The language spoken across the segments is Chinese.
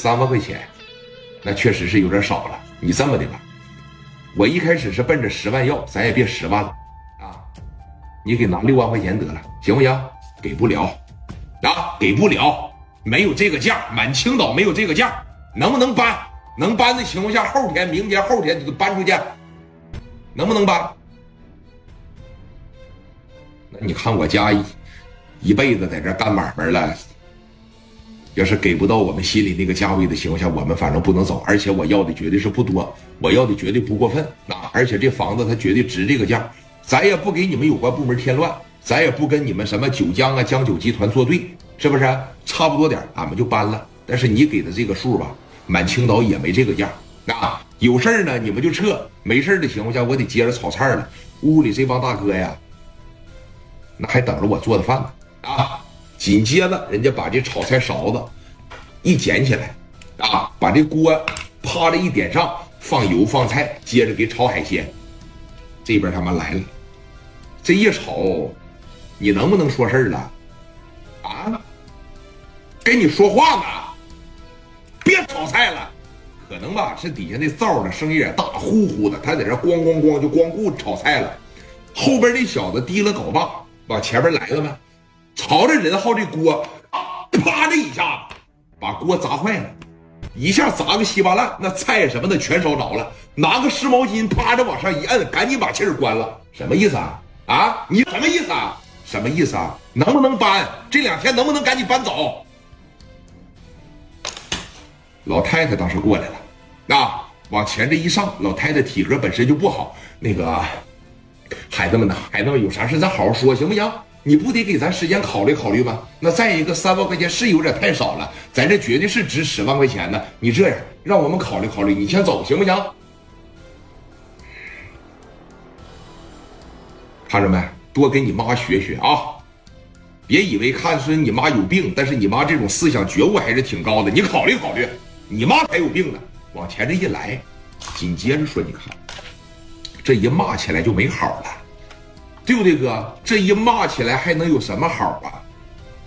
三万块钱，那确实是有点少了。你这么的吧，我一开始是奔着十万要，咱也别十万了啊，你给拿六万块钱得了，行不行？给不了啊，给不了，没有这个价，满青岛没有这个价，能不能搬？能搬的情况下，后天、明天、后天就搬出去，能不能搬？那你看我家一一辈子在这干买卖了。要是给不到我们心里那个价位的情况下，我们反正不能走。而且我要的绝对是不多，我要的绝对不过分啊！而且这房子它绝对值这个价，咱也不给你们有关部门添乱，咱也不跟你们什么九江啊、江九集团作对，是不是？差不多点，俺们就搬了。但是你给的这个数吧，满青岛也没这个价啊！有事儿呢，你们就撤；没事的情况下，我得接着炒菜了。屋里这帮大哥呀，那还等着我做的饭呢啊！紧接着，人家把这炒菜勺子一捡起来，啊，把这锅啪的一点上，放油放菜，接着给炒海鲜。这边他妈来了，这一炒，你能不能说事了？啊？跟你说话呢，别炒菜了。可能吧，是底下那灶的声音也大，呼呼的，他在这咣咣咣就光顾炒菜了。后边那小子提了镐把往前面来了吗？朝着任浩这锅，啪的一下子，把锅砸坏了，一下砸个稀巴烂，那菜什么的全烧着了。拿个湿毛巾，啪着往上一摁，赶紧把气儿关了。什么意思啊？啊，你什么意思啊？什么意思啊？能不能搬？这两天能不能赶紧搬走？老太太当时过来了，啊，往前这一上，老太太体格本身就不好。那个孩子们呢？孩子们有啥事咱好好说，行不行？你不得给咱时间考虑考虑吗？那再一个三万块钱是有点太少了，咱这绝对是值十万块钱的。你这样，让我们考虑考虑，你先走行不行？看着没？多跟你妈学学啊！别以为看孙你妈有病，但是你妈这种思想觉悟还是挺高的。你考虑考虑，你妈才有病呢。往前这一来，紧接着说，你看，这一骂起来就没好了。对不对，哥？这一骂起来还能有什么好啊？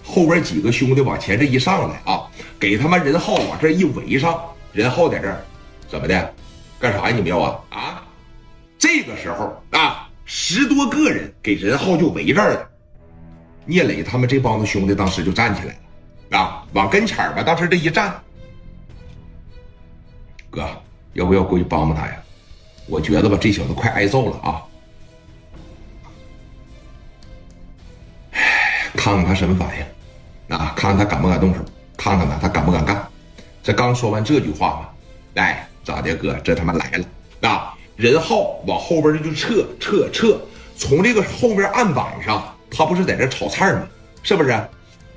后边几个兄弟往前这一上来啊，给他妈任浩往这一围上，任浩在这儿怎么的？干啥呀？你们要啊？啊！这个时候啊，十多个人给任浩就围这儿了。聂磊他们这帮子兄弟当时就站起来了啊，往跟前吧。当时这一站，哥，要不要过去帮帮他呀？我觉得吧，这小子快挨揍了啊！看看他什么反应，啊，看看他敢不敢动手，看看他他敢不敢干。这刚说完这句话嘛，哎，咋的哥，这他妈来了啊！任浩往后边就撤撤撤，从这个后边案板上，他不是在这炒菜吗？是不是？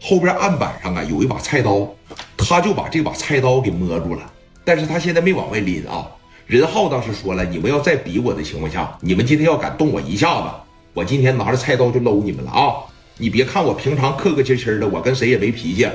后边案板上啊有一把菜刀，他就把这把菜刀给摸住了，但是他现在没往外拎啊。任浩当时说了，你们要再逼我的情况下，你们今天要敢动我一下子，我今天拿着菜刀就搂你们了啊！你别看我平常客客气气的，我跟谁也没脾气。